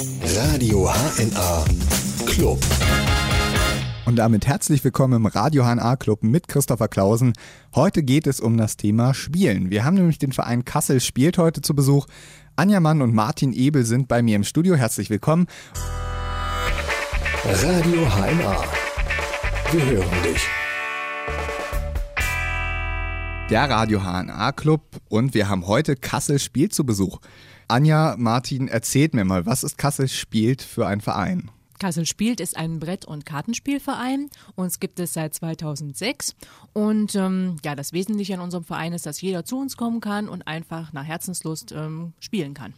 Radio HNA Club. Und damit herzlich willkommen im Radio HNA Club mit Christopher Clausen. Heute geht es um das Thema Spielen. Wir haben nämlich den Verein Kassel spielt heute zu Besuch. Anja Mann und Martin Ebel sind bei mir im Studio. Herzlich willkommen. Radio HNA. Wir hören dich. Der Radio HNA Club und wir haben heute Kassel spielt zu Besuch. Anja, Martin, erzählt mir mal, was ist Kassel spielt für ein Verein? Kassel spielt ist ein Brett- und Kartenspielverein. Uns gibt es seit 2006. Und ähm, ja, das Wesentliche an unserem Verein ist, dass jeder zu uns kommen kann und einfach nach Herzenslust ähm, spielen kann.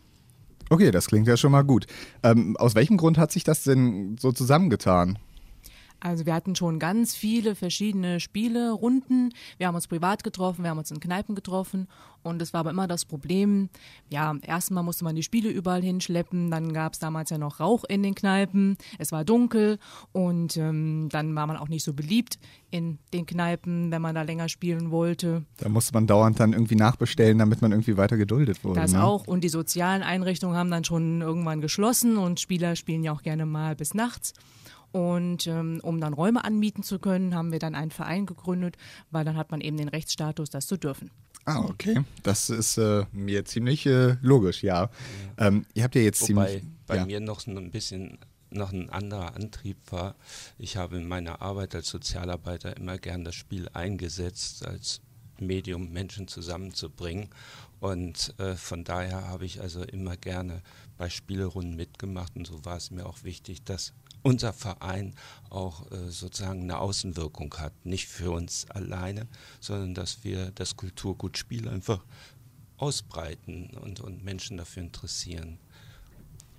Okay, das klingt ja schon mal gut. Ähm, aus welchem Grund hat sich das denn so zusammengetan? Also wir hatten schon ganz viele verschiedene Spiele, Runden. Wir haben uns privat getroffen, wir haben uns in Kneipen getroffen und es war aber immer das Problem, ja, erstmal musste man die Spiele überall hinschleppen, dann gab es damals ja noch Rauch in den Kneipen, es war dunkel und ähm, dann war man auch nicht so beliebt in den Kneipen, wenn man da länger spielen wollte. Da musste man dauernd dann irgendwie nachbestellen, damit man irgendwie weiter geduldet wurde. Das ne? auch und die sozialen Einrichtungen haben dann schon irgendwann geschlossen und Spieler spielen ja auch gerne mal bis nachts. Und ähm, um dann Räume anmieten zu können, haben wir dann einen Verein gegründet, weil dann hat man eben den Rechtsstatus, das zu dürfen. Ah, okay. Das ist äh, mir ziemlich äh, logisch, ja. ja. Ähm, ihr habt ja jetzt Wobei ziemlich. bei ja. mir noch ein bisschen noch ein anderer Antrieb war. Ich habe in meiner Arbeit als Sozialarbeiter immer gern das Spiel eingesetzt als Medium, Menschen zusammenzubringen. Und äh, von daher habe ich also immer gerne bei Spielerunden mitgemacht. Und so war es mir auch wichtig, dass unser Verein auch äh, sozusagen eine Außenwirkung hat. Nicht für uns alleine, sondern dass wir das Kulturgutspiel einfach ausbreiten und, und Menschen dafür interessieren.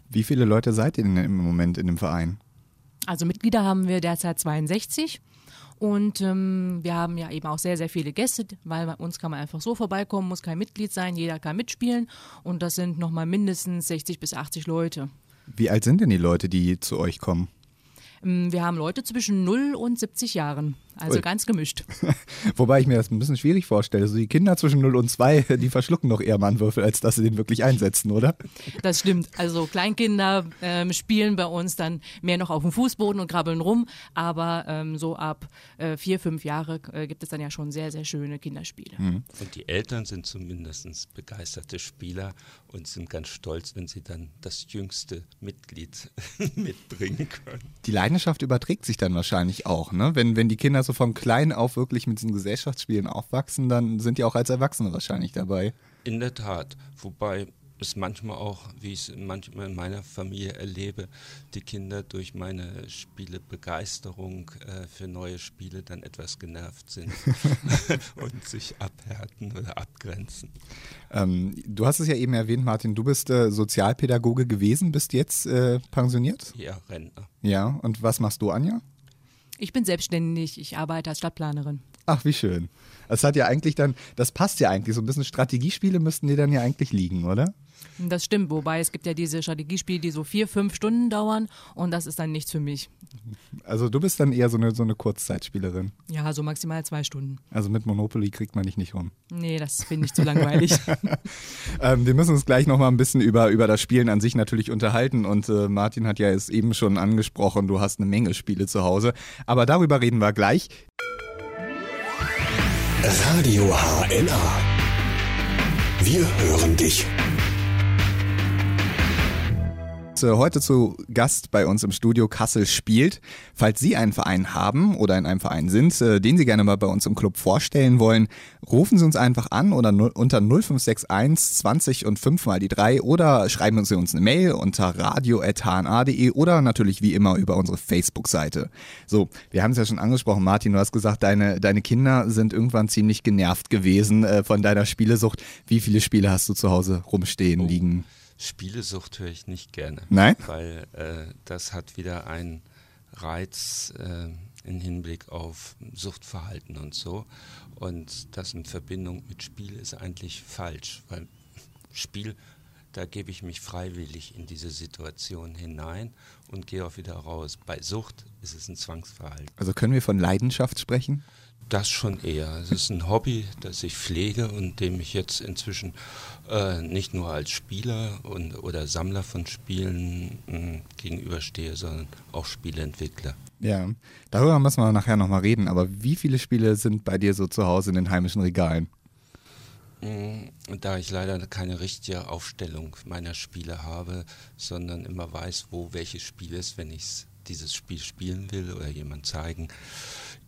Wie viele Leute seid ihr denn im Moment in dem Verein? Also Mitglieder haben wir derzeit 62. Und ähm, wir haben ja eben auch sehr, sehr viele Gäste, weil bei uns kann man einfach so vorbeikommen, muss kein Mitglied sein, jeder kann mitspielen. Und das sind nochmal mindestens 60 bis 80 Leute. Wie alt sind denn die Leute, die zu euch kommen? Ähm, Wir haben Leute zwischen 0 und 70 Jahren, also Ui. ganz gemischt. Wobei ich mir das ein bisschen schwierig vorstelle. Also die Kinder zwischen 0 und 2, die verschlucken noch eher mal einen Würfel, als dass sie den wirklich einsetzen, oder? Das stimmt. Also Kleinkinder ähm, spielen bei uns dann mehr noch auf dem Fußboden und krabbeln rum, aber ähm, so ab äh, vier, fünf Jahre äh, gibt es dann ja schon sehr, sehr schöne Kinderspiele. Mhm. Und die Eltern sind zumindest begeisterte Spieler und sind ganz stolz, wenn sie dann das jüngste Mitglied mitbringen können. Die Leidenschaft überträgt sich dann wahrscheinlich auch, ne? Wenn, wenn die Kinder so von klein auf wirklich mit diesen Gesellschaftsspielen aufwachsen, dann sind die auch als Erwachsene wahrscheinlich dabei. In der Tat, wobei es manchmal auch, wie ich es manchmal in meiner Familie erlebe, die Kinder durch meine Spielebegeisterung äh, für neue Spiele dann etwas genervt sind und sich abhärten oder abgrenzen. Ähm, du hast es ja eben erwähnt, Martin, du bist äh, Sozialpädagoge gewesen, bist jetzt äh, pensioniert? Ja, Rentner. Ja, und was machst du, Anja? Ich bin selbstständig, ich arbeite als Stadtplanerin. Ach, wie schön. Das hat ja eigentlich dann, das passt ja eigentlich, so ein bisschen Strategiespiele müssten dir dann ja eigentlich liegen, oder? Das stimmt, wobei es gibt ja diese Strategiespiele, die so vier, fünf Stunden dauern und das ist dann nichts für mich. Also du bist dann eher so eine, so eine Kurzzeitspielerin. Ja, so maximal zwei Stunden. Also mit Monopoly kriegt man dich nicht rum. Nee, das finde ich zu langweilig. Ähm, wir müssen uns gleich nochmal ein bisschen über, über das Spielen an sich natürlich unterhalten und äh, Martin hat ja es eben schon angesprochen, du hast eine Menge Spiele zu Hause, aber darüber reden wir gleich. Radio HNA. Wir hören dich. Äh, Heute zu Gast bei uns im Studio Kassel spielt. Falls Sie einen Verein haben oder in einem Verein sind, äh, den Sie gerne mal bei uns im Club vorstellen wollen, rufen Sie uns einfach an oder unter 0561 20 und 5 mal die 3 oder schreiben Sie uns eine Mail unter radio.hna.de oder natürlich wie immer über unsere Facebook-Seite. So, wir haben es ja schon angesprochen, Martin, du hast gesagt, deine, deine Kinder sind irgendwann ziemlich genervt gewesen äh, von deiner Spielesucht. Wie viele Spiele hast du zu Hause rumstehen, Oh. liegen? Spielesucht höre ich nicht gerne. Nein? Weil äh, das hat wieder einen Reiz äh, im Hinblick auf Suchtverhalten und so. Und das in Verbindung mit Spiel ist eigentlich falsch, weil Spiel, da gebe ich mich freiwillig in diese Situation hinein und gehe auch wieder raus. Bei Sucht ist es ein Zwangsverhalten. Also können wir von Leidenschaft sprechen? Das schon eher. Es ist ein Hobby, das ich pflege und dem ich jetzt inzwischen äh, nicht nur als Spieler und, oder Sammler von Spielen mh, gegenüberstehe, sondern auch Spieleentwickler. Ja, darüber müssen wir nachher nochmal reden, aber wie viele Spiele sind bei dir so zu Hause in den heimischen Regalen? Da ich leider keine richtige Aufstellung meiner Spiele habe, sondern immer weiß, wo welches Spiel ist, wenn ich dieses Spiel spielen will oder jemand zeigen.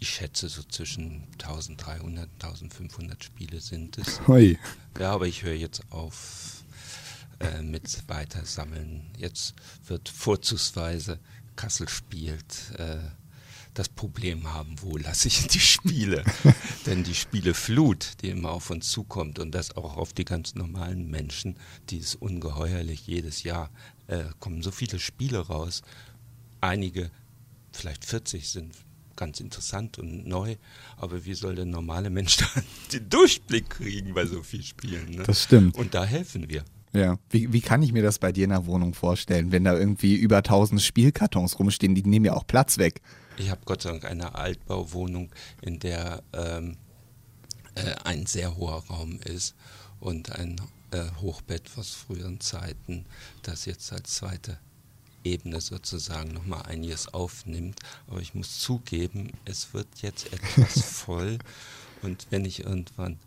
Ich schätze so zwischen 1300 und 1500 Spiele sind es. Hui. Ja, aber ich höre jetzt auf äh, mit weiter sammeln. Jetzt wird vorzugsweise Kassel spielt. Äh, das Problem haben, wo lasse ich die Spiele? Denn die Spieleflut, die immer auf uns zukommt und das auch auf die ganz normalen Menschen, die ist ungeheuerlich jedes Jahr, äh, kommen so viele Spiele raus. Einige, vielleicht 40 sind ganz interessant und neu, aber wie soll der normale Mensch da den Durchblick kriegen bei so vielen Spielen? Ne? Das stimmt. Und da helfen wir. Ja, wie, wie kann ich mir das bei dir in der Wohnung vorstellen, wenn da irgendwie über 1000 Spielkartons rumstehen, die nehmen ja auch Platz weg. Ich habe Gott sei Dank eine Altbauwohnung, in der ähm, äh, ein sehr hoher Raum ist und ein äh, Hochbett aus früheren Zeiten, das jetzt als zweite Ebene sozusagen nochmal einiges aufnimmt. Aber ich muss zugeben, es wird jetzt etwas voll und wenn ich irgendwann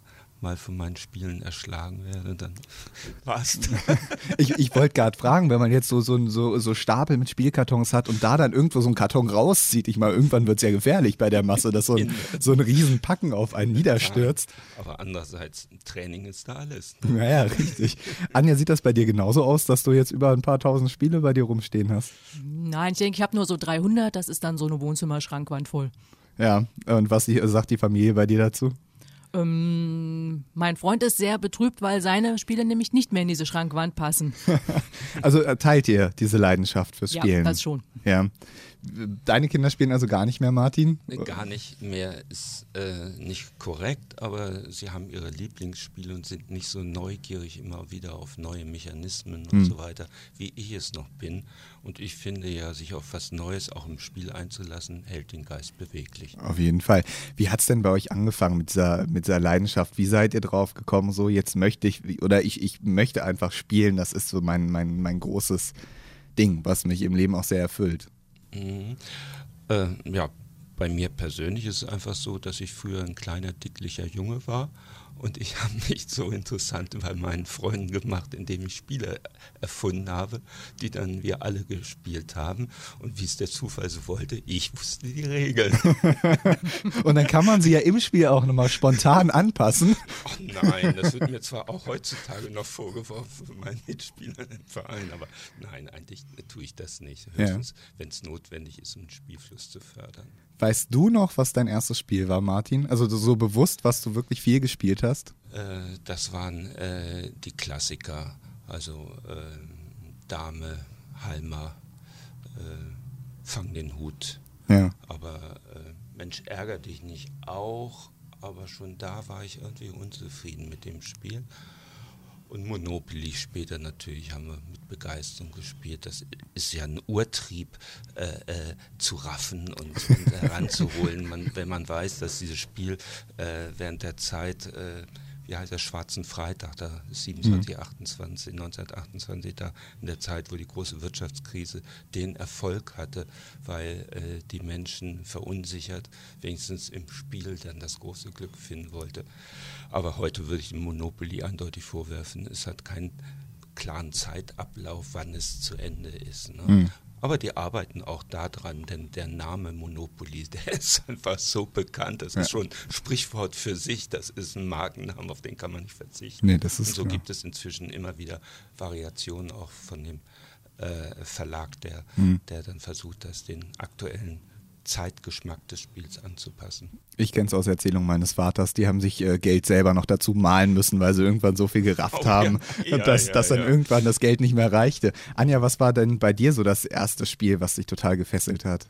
mal von meinen Spielen erschlagen werde, dann war's. ich ich wollte gerade fragen, wenn man jetzt so, so, so, so Stapel mit Spielkartons hat und da dann irgendwo so ein Karton rauszieht, ich mal, irgendwann wird es ja gefährlich bei der Masse, dass so ein, so ein Riesenpacken auf einen niederstürzt. Ja, aber andererseits, Training ist da alles. Ne? Naja, richtig. Anja, sieht das bei dir genauso aus, dass du jetzt über ein paar tausend Spiele bei dir rumstehen hast? Nein, ich denke, ich habe nur so 300, das ist dann so eine Wohnzimmerschrankwand voll. Ja, und was sagt die Familie bei dir dazu? Ähm, mein Freund ist sehr betrübt, weil seine Spiele nämlich nicht mehr in diese Schrankwand passen. also äh, teilt ihr diese Leidenschaft fürs Spielen? Ja, das schon. Ja. Deine Kinder spielen also gar nicht mehr, Martin? Gar nicht mehr ist äh, nicht korrekt, aber sie haben ihre Lieblingsspiele und sind nicht so neugierig immer wieder auf neue Mechanismen und hm. so weiter, wie ich es noch bin. Und ich finde ja, sich auf was Neues auch im Spiel einzulassen, hält den Geist beweglich. Auf jeden Fall. Wie hat es denn bei euch angefangen mit dieser, mit dieser Leidenschaft? Wie seid ihr drauf gekommen, so jetzt möchte ich, oder ich, ich möchte einfach spielen, das ist so mein, mein, mein großes Ding, was mich im Leben auch sehr erfüllt? Mhm. Äh, ja, bei mir persönlich ist es einfach so, dass ich früher ein kleiner, dicklicher Junge war und ich habe mich so interessant bei meinen Freunden gemacht, indem ich Spiele erfunden habe, die dann wir alle gespielt haben. Und wie es der Zufall so wollte, ich wusste die Regeln. und dann kann man sie ja im Spiel auch nochmal spontan anpassen. Oh nein, das wird mir zwar auch heutzutage noch vorgeworfen von meinen Mitspielern im Verein, aber nein, eigentlich tue ich das nicht. Höchstens, ja. wenn es notwendig ist, um den Spielfluss zu fördern. Weißt du noch, was dein erstes Spiel war, Martin? Also so bewusst, was du wirklich viel gespielt hast? Äh, das waren äh, die Klassiker, also äh, Dame, Halmer, äh, Fang den Hut. Ja. Aber äh, Mensch, ärger dich nicht auch, aber schon da war ich irgendwie unzufrieden mit dem Spiel. Und Monopoly später natürlich haben wir mit Begeisterung gespielt. Das ist ja ein Urtrieb äh, äh, zu raffen und, und heranzuholen, man, wenn man weiß, dass dieses Spiel äh, während der Zeit äh, wie heißt der, Schwarzen Freitag, da 27, mhm. 28, 1928, da in der Zeit, wo die große Wirtschaftskrise den Erfolg hatte, weil äh, die Menschen verunsichert, wenigstens im Spiel dann das große Glück finden wollte. Aber heute würde ich dem Monopoly eindeutig vorwerfen, es hat keinen klaren Zeitablauf, wann es zu Ende ist. Ne? Mhm. Aber die arbeiten auch daran, denn der Name Monopoly, der ist einfach so bekannt. Das ja. ist schon Sprichwort für sich. Das ist ein Markennamen, auf den kann man nicht verzichten. Nee, das ist Und so klar. gibt es inzwischen immer wieder Variationen auch von dem äh, Verlag, der, mhm. der dann versucht, das den aktuellen Zeitgeschmack des Spiels anzupassen. Ich kenne es aus Erzählungen meines Vaters, die haben sich äh, Geld selber noch dazu malen müssen, weil sie irgendwann so viel gerafft oh, haben, ja. Ja, dass, ja, dass dann irgendwann das Geld nicht mehr reichte. Anja, was war denn bei dir so das erste Spiel, was dich total gefesselt hat?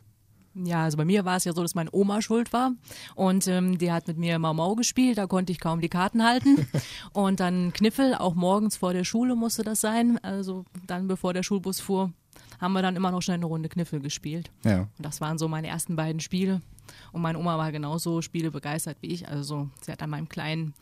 Ja, also bei mir war es ja so, dass meine Oma schuld war und ähm, die hat mit mir Mau Mau gespielt, da konnte ich kaum die Karten halten und dann Kniffel, auch morgens vor der Schule musste das sein, also dann bevor der Schulbus fuhr, haben wir dann immer noch schnell eine Runde Kniffel gespielt. Ja. Und das waren so meine ersten beiden Spiele. Und meine Oma war genauso Spiele begeistert wie ich. Also sie hat an meinem kleinen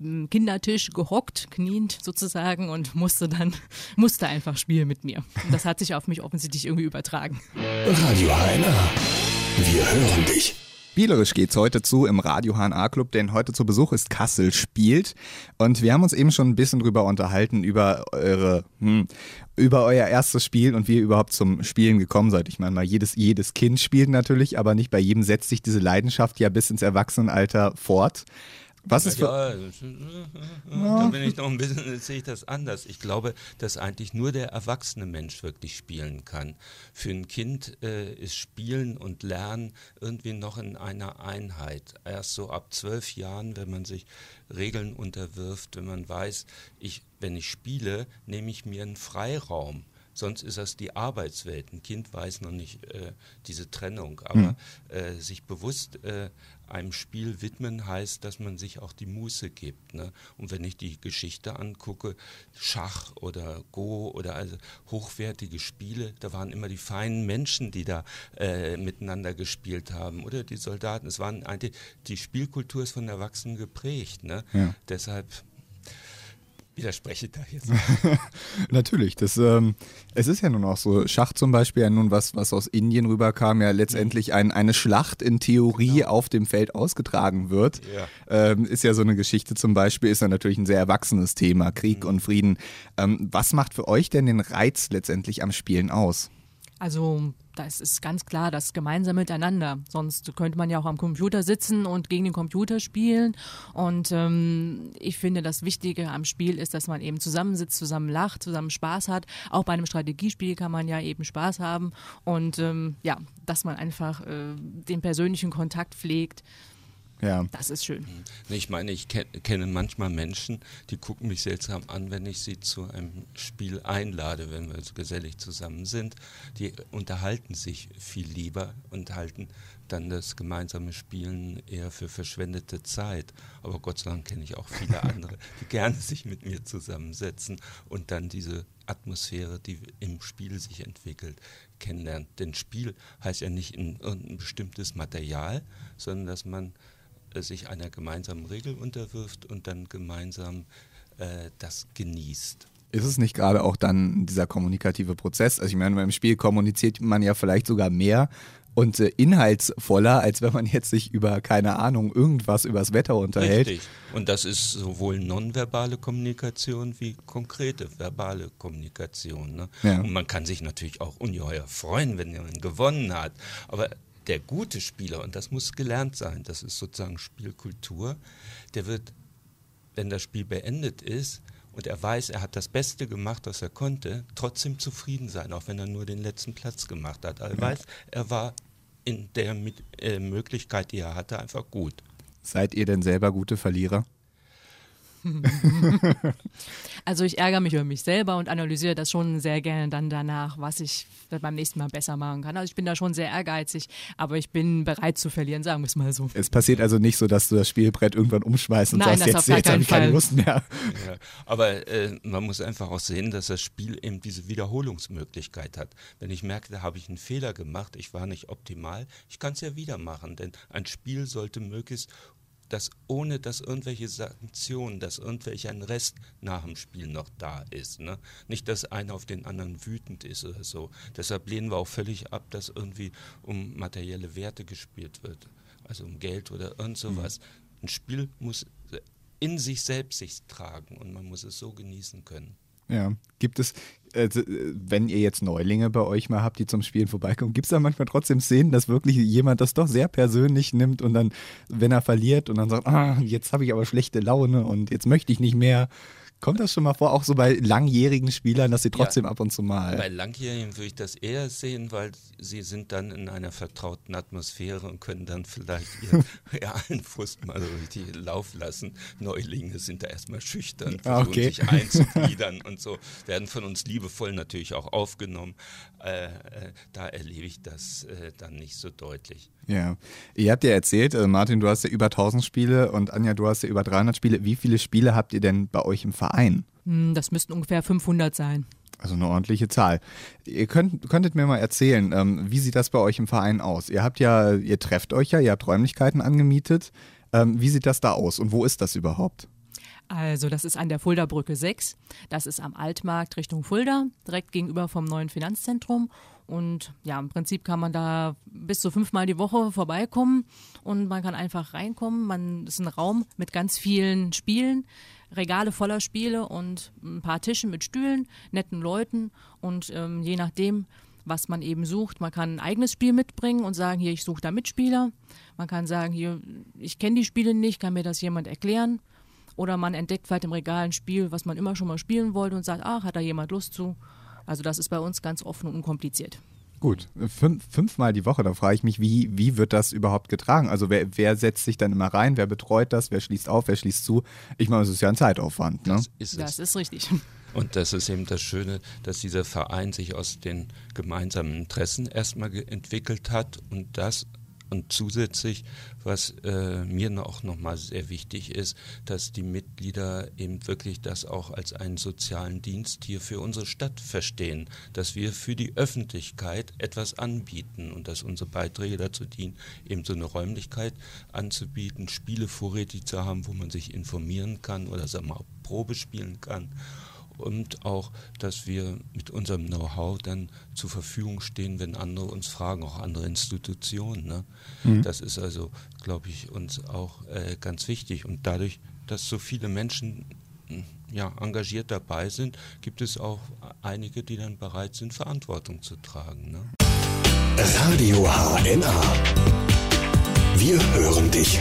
hm, Kindertisch gehockt, kniend sozusagen und musste dann, musste einfach spielen mit mir. Und das hat sich auf mich offensichtlich irgendwie übertragen. Radio HNA. Wir hören dich. Spielerisch geht's heute zu im Radio HNA Club, denn heute zu Besuch ist Kassel spielt und wir haben uns eben schon ein bisschen drüber unterhalten über eure hm, über euer erstes Spiel und wie ihr überhaupt zum Spielen gekommen seid. Ich meine mal jedes jedes Kind spielt natürlich, aber nicht bei jedem setzt sich diese Leidenschaft ja bis ins Erwachsenenalter fort. Was ist für ja, da bin ich noch ein bisschen, sehe ich das anders. Ich glaube, dass eigentlich nur der erwachsene Mensch wirklich spielen kann. Für ein Kind äh, ist Spielen und Lernen irgendwie noch in einer Einheit. Erst so ab zwölf Jahren, wenn man sich Regeln unterwirft, wenn man weiß, ich, wenn ich spiele, nehme ich mir einen Freiraum sonst ist das die Arbeitswelt. Ein Kind weiß noch nicht äh, diese Trennung, aber mhm. äh, sich bewusst äh, einem Spiel widmen heißt, dass man sich auch die Muße gibt. Ne? Und wenn ich die Geschichte angucke, Schach oder Go oder also hochwertige Spiele, da waren immer die feinen Menschen, die da äh, miteinander gespielt haben oder die Soldaten. Es waren eigentlich, die Spielkultur ist von Erwachsenen geprägt. Ne? Ja. Deshalb widerspreche da jetzt. Natürlich, das, ähm, es ist ja nun auch so, Schach zum Beispiel, ja nun was, was aus Indien rüberkam, ja letztendlich ein, eine Schlacht in Theorie genau. auf dem Feld ausgetragen wird. Ja. Ähm, ist ja so eine Geschichte zum Beispiel, ist ja natürlich ein sehr erwachsenes Thema, Krieg mhm. und Frieden. Ähm, was macht für euch denn den Reiz letztendlich am Spielen aus? Also das ist ganz klar das gemeinsame Miteinander. Sonst könnte man ja auch am Computer sitzen und gegen den Computer spielen. Und ähm, ich finde, das Wichtige am Spiel ist, dass man eben zusammensitzt, zusammen lacht, zusammen Spaß hat. Auch bei einem Strategiespiel kann man ja eben Spaß haben. Und ähm, ja, dass man einfach äh, den persönlichen Kontakt pflegt. Ja. Das ist schön. Mhm. Ich meine, ich kenne manchmal Menschen, die gucken mich seltsam an, wenn ich sie zu einem Spiel einlade, wenn wir gesellig zusammen sind. Die unterhalten sich viel lieber und halten dann das gemeinsame Spielen eher für verschwendete Zeit. Aber Gott sei Dank kenne ich auch viele andere, die gerne sich mit mir zusammensetzen und dann diese Atmosphäre, die im Spiel sich entwickelt, kennenlernen. Denn Spiel heißt ja nicht in irgendein bestimmtes Material, sondern dass man sich einer gemeinsamen Regel unterwirft und dann gemeinsam äh, das genießt. Ist es nicht gerade auch dann dieser kommunikative Prozess? Also ich meine, beim Spiel kommuniziert man ja vielleicht sogar mehr und äh, inhaltsvoller, als wenn man jetzt sich über, keine Ahnung, irgendwas übers Wetter unterhält. Richtig. Und das ist sowohl nonverbale Kommunikation wie konkrete verbale Kommunikation. Ne? Ja. Und man kann sich natürlich auch ungeheuer freuen, wenn jemand gewonnen hat. Aber der gute Spieler, und das muss gelernt sein, das ist sozusagen Spielkultur, der wird, wenn das Spiel beendet ist und er weiß, er hat das Beste gemacht, was er konnte, trotzdem zufrieden sein, auch wenn er nur den letzten Platz gemacht hat. Er weiß, er war in der äh, Möglichkeit, die er hatte, einfach gut. Seid ihr denn selber gute Verlierer? also ich ärgere mich über mich selber und analysiere das schon sehr gerne dann danach, was ich beim nächsten Mal besser machen kann. Also ich bin da schon sehr ehrgeizig, aber ich bin bereit zu verlieren, sagen wir es mal so. Es passiert also nicht so, dass du das Spielbrett irgendwann umschmeißt und Nein, sagst, jetzt, jetzt habe ich keine Lust mehr. Ja, aber äh, man muss einfach auch sehen, dass das Spiel eben diese Wiederholungsmöglichkeit hat. Wenn ich merke, da habe ich einen Fehler gemacht, ich war nicht optimal, ich kann es ja wieder machen, denn ein Spiel sollte möglichst dass ohne dass irgendwelche Sanktionen, dass irgendwelche ein Rest nach dem Spiel noch da ist. Ne? Nicht, dass einer auf den anderen wütend ist oder so. Deshalb lehnen wir auch völlig ab, dass irgendwie um materielle Werte gespielt wird. Also um Geld oder irgend sowas. Mhm. Ein Spiel muss in sich selbst sich tragen und man muss es so genießen können. Ja, gibt es, äh, wenn ihr jetzt Neulinge bei euch mal habt, die zum Spielen vorbeikommen, gibt es da manchmal trotzdem Szenen, dass wirklich jemand das doch sehr persönlich nimmt und dann, wenn er verliert und dann sagt, ah, jetzt habe ich aber schlechte Laune und jetzt möchte ich nicht mehr. Kommt das schon mal vor, auch so bei langjährigen Spielern, dass sie trotzdem ja, ab und zu mal. Bei langjährigen würde ich das eher sehen, weil sie sind dann in einer vertrauten Atmosphäre und können dann vielleicht ihren realen Frust mal so richtig laufen lassen. Neulinge sind da erstmal schüchtern, ah, versuchen okay. sich einzugliedern und so, werden von uns liebevoll natürlich auch aufgenommen. Äh, äh, da erlebe ich das äh, dann nicht so deutlich. Ja, ihr habt ja erzählt, äh, Martin, du hast ja über 1000 Spiele und Anja, du hast ja über 300 Spiele. Wie viele Spiele habt ihr denn bei euch im Verein? Hm, das müssten ungefähr 500 sein. Also eine ordentliche Zahl. Ihr könnt, könntet mir mal erzählen, ähm, wie sieht das bei euch im Verein aus? Ihr habt ja, ihr trefft euch ja, ihr habt Räumlichkeiten angemietet. Ähm, wie sieht das da aus und wo ist das überhaupt? Also das ist an der Fulda-Brücke 6. Das ist am Altmarkt Richtung Fulda, direkt gegenüber vom neuen Finanzzentrum. Und ja, im Prinzip kann man da bis zu fünfmal die Woche vorbeikommen und man kann einfach reinkommen. Man ist ein Raum mit ganz vielen Spielen, Regale voller Spiele und ein paar Tische mit Stühlen, netten Leuten und ähm, je nachdem, was man eben sucht. Man kann ein eigenes Spiel mitbringen und sagen, hier, ich suche da Mitspieler. Man kann sagen, hier, ich kenne die Spiele nicht, kann mir das jemand erklären? Oder man entdeckt vielleicht im Regal ein Spiel, was man immer schon mal spielen wollte und sagt, ach, hat da jemand Lust zu? Also das ist bei uns ganz offen und unkompliziert. Gut, Fünf, fünfmal die Woche, da frage ich mich, wie, wie wird das überhaupt getragen? Also wer, wer setzt sich dann immer rein, wer betreut das, wer schließt auf, wer schließt zu? Ich meine, es ist ja ein Zeitaufwand. Ne? Das ist, das ist richtig. Und das ist eben das Schöne, dass dieser Verein sich aus den gemeinsamen Interessen erstmal entwickelt hat und das und zusätzlich, was äh, mir auch nochmal sehr wichtig ist, dass die Mitglieder eben wirklich das auch als einen sozialen Dienst hier für unsere Stadt verstehen, dass wir für die Öffentlichkeit etwas anbieten und dass unsere Beiträge dazu dienen, eben so eine Räumlichkeit anzubieten, Spiele vorrätig zu haben, wo man sich informieren kann oder sagen wir mal Probe spielen kann und auch, dass wir mit unserem Know-how dann zur Verfügung stehen, wenn andere uns fragen, auch andere Institutionen. Ne? Mhm. Das ist also, glaube ich, uns auch äh, ganz wichtig. Und dadurch, dass so viele Menschen hm, ja, engagiert dabei sind, gibt es auch einige, die dann bereit sind, Verantwortung zu tragen. Ne? Radio HNA. Wir hören dich.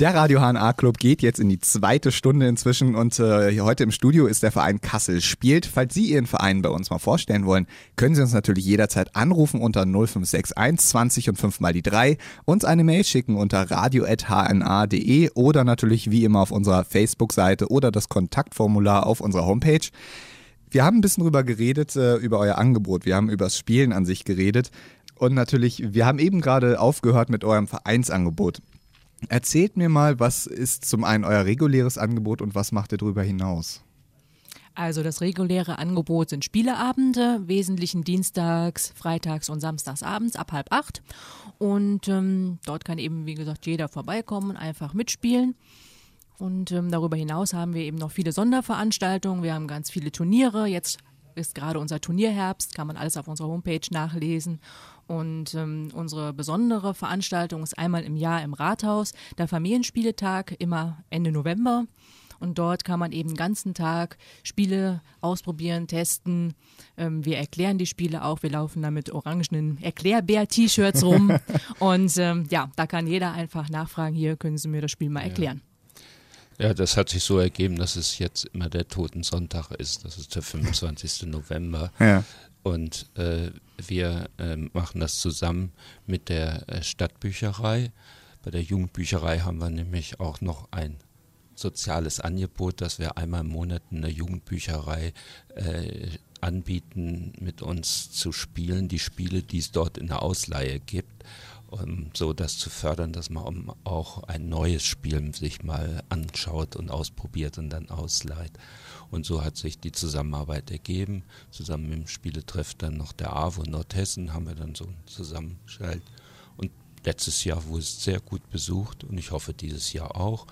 Der Radio HNA Club geht jetzt in die zweite Stunde inzwischen und äh, heute im Studio ist der Verein Kassel spielt. Falls Sie Ihren Verein bei uns mal vorstellen wollen, können Sie uns natürlich jederzeit anrufen unter 0561 20 und 5 mal die 3, uns eine Mail schicken unter radio.hna.de oder natürlich wie immer auf unserer Facebook-Seite oder das Kontaktformular auf unserer Homepage. Wir haben ein bisschen drüber geredet, äh, über euer Angebot. Wir haben über das Spielen an sich geredet. Und natürlich, wir haben eben gerade aufgehört mit eurem Vereinsangebot. Erzählt mir mal, was ist zum einen euer reguläres Angebot und was macht ihr darüber hinaus? Also das reguläre Angebot sind Spieleabende, wesentlichen Dienstags, Freitags und Samstagsabends ab halb acht. Und ähm, dort kann eben, wie gesagt, jeder vorbeikommen und einfach mitspielen. Und ähm, darüber hinaus haben wir eben noch viele Sonderveranstaltungen. Wir haben ganz viele Turniere. Jetzt ist gerade unser Turnierherbst, kann man alles auf unserer Homepage nachlesen. Und ähm, unsere besondere Veranstaltung ist einmal im Jahr im Rathaus, der Familienspieletag, immer Ende November. Und dort kann man eben den ganzen Tag Spiele ausprobieren, testen. Ähm, wir erklären die Spiele auch. Wir laufen da mit orangenen Erklärbär-T-Shirts rum. Und ähm, ja, da kann jeder einfach nachfragen, hier können Sie mir das Spiel mal erklären. Ja, das hat sich so ergeben, dass es jetzt immer der Totensonntag ist. Das ist der 25. November. Ja. Und äh, wir äh, machen das zusammen mit der äh, Stadtbücherei. Bei der Jugendbücherei haben wir nämlich auch noch ein soziales Angebot, dass wir einmal im Monat in der Jugendbücherei äh, anbieten, mit uns zu spielen, die Spiele, die es dort in der Ausleihe gibt um so das zu fördern, dass man auch ein neues Spiel sich mal anschaut und ausprobiert und dann ausleiht. Und so hat sich die Zusammenarbeit ergeben. Zusammen mit dem Spieletreff dann noch der AWO Nordhessen haben wir dann so zusammengestellt. Und letztes Jahr wurde es sehr gut besucht und ich hoffe dieses Jahr auch.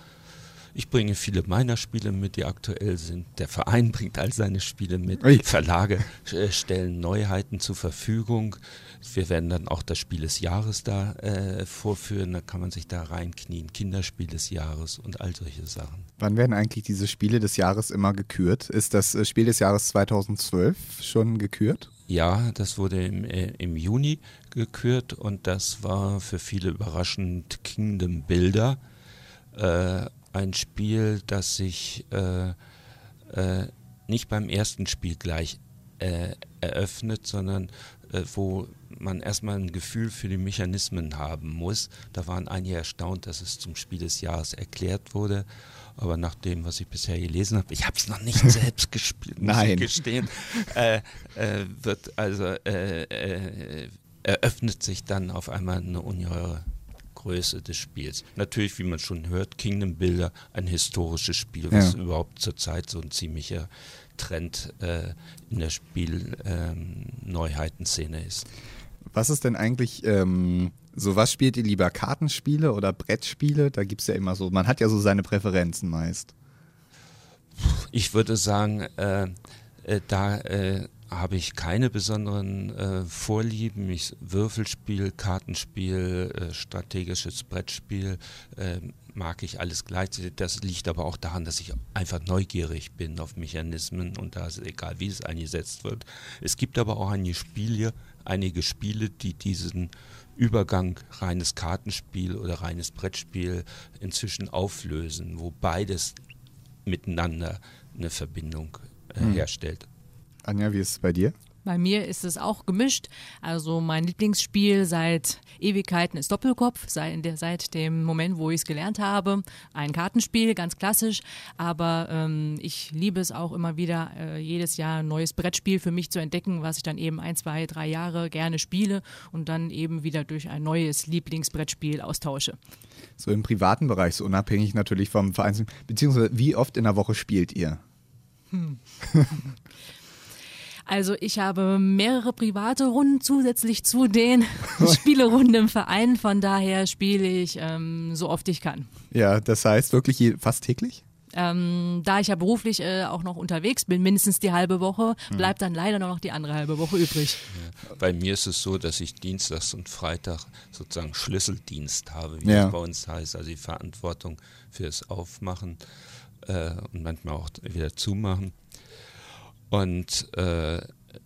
Ich bringe viele meiner Spiele mit, die aktuell sind. Der Verein bringt all seine Spiele mit. Verlage äh, stellen Neuheiten zur Verfügung. Wir werden dann auch das Spiel des Jahres da äh, vorführen. Da kann man sich da reinknien. Kinderspiel des Jahres und all solche Sachen. Wann werden eigentlich diese Spiele des Jahres immer gekürt? Ist das äh, Spiel des Jahres 2012 schon gekürt? Ja, das wurde im, äh, im Juni gekürt und das war für viele überraschend Kingdom Builder. Äh, ein Spiel, das sich äh, äh, nicht beim ersten Spiel gleich äh, eröffnet, sondern wo man erstmal ein Gefühl für die Mechanismen haben muss. Da waren einige erstaunt, dass es zum Spiel des Jahres erklärt wurde. Aber nach dem, was ich bisher gelesen habe, ich habe es noch nicht selbst gespielt, muss Nein. ich gestehen, äh, äh, wird also eröffnet sich dann auf einmal eine ungeheure Größe des Spiels. Natürlich, wie man schon hört, Kingdom Builder, ein historisches Spiel, was ja. überhaupt zurzeit so ein ziemlicher Trend äh, in der Spielneuheitenszene ähm, ist. Was ist denn eigentlich, ähm, so was spielt ihr lieber, Kartenspiele oder Brettspiele? Da gibt es ja immer so, man hat ja so seine Präferenzen meist. Ich würde sagen, äh, äh, da äh, habe ich keine besonderen äh, Vorlieben. Ich, Würfelspiel, Kartenspiel, äh, strategisches Brettspiel äh, mag ich alles gleichzeitig. Das liegt aber auch daran, dass ich einfach neugierig bin auf Mechanismen und da ist egal, wie es eingesetzt wird. Es gibt aber auch einige Spiele, einige Spiele, die diesen Übergang reines Kartenspiel oder reines Brettspiel inzwischen auflösen, wo beides miteinander eine Verbindung äh, hm. herstellt. Anja, wie ist es bei dir? Bei mir ist es auch gemischt. Also mein Lieblingsspiel seit Ewigkeiten ist Doppelkopf, seit, seit dem Moment, wo ich es gelernt habe. Ein Kartenspiel, ganz klassisch. Aber ähm, ich liebe es auch immer wieder, äh, jedes Jahr ein neues Brettspiel für mich zu entdecken, was ich dann eben ein, zwei, drei Jahre gerne spiele und dann eben wieder durch ein neues Lieblingsbrettspiel austausche. So im privaten Bereich, so unabhängig natürlich vom Verein, beziehungsweise wie oft in der Woche spielt ihr? Hm. Also ich habe mehrere private Runden zusätzlich zu den Spielerunden im Verein. Von daher spiele ich ähm, so oft ich kann. Ja, das heißt wirklich je, fast täglich? Ähm, da ich ja beruflich äh, auch noch unterwegs bin, mindestens die halbe Woche, hm. bleibt dann leider noch die andere halbe Woche übrig. Ja. Bei mir ist es so, dass ich Dienstags und Freitag sozusagen Schlüsseldienst habe, wie ja. es bei uns heißt, also die Verantwortung fürs Aufmachen äh, und manchmal auch wieder zumachen. Und äh,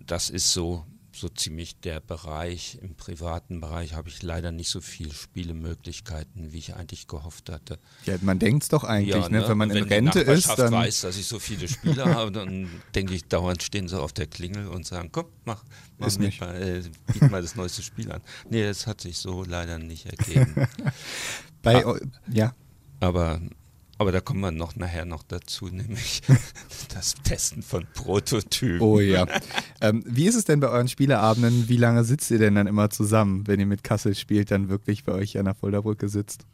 das ist so, so ziemlich der Bereich. Im privaten Bereich habe ich leider nicht so viele Spielemöglichkeiten, wie ich eigentlich gehofft hatte. Ja, man denkt es doch eigentlich, ja, ne? wenn man wenn in Rente ist. Wenn weiß, dass ich so viele Spiele habe, dann denke ich dauernd stehen sie auf der Klingel und sagen, komm, mach, mach mit mal, äh, biet mal das neueste Spiel an. Nee, das hat sich so leider nicht ergeben. Bei, ah, ja. Aber aber da kommen wir noch nachher noch dazu, nämlich das Testen von Prototypen. Oh ja. ähm, wie ist es denn bei euren Spieleabenden? Wie lange sitzt ihr denn dann immer zusammen, wenn ihr mit Kassel spielt, dann wirklich bei euch an der Fuldabrücke sitzt?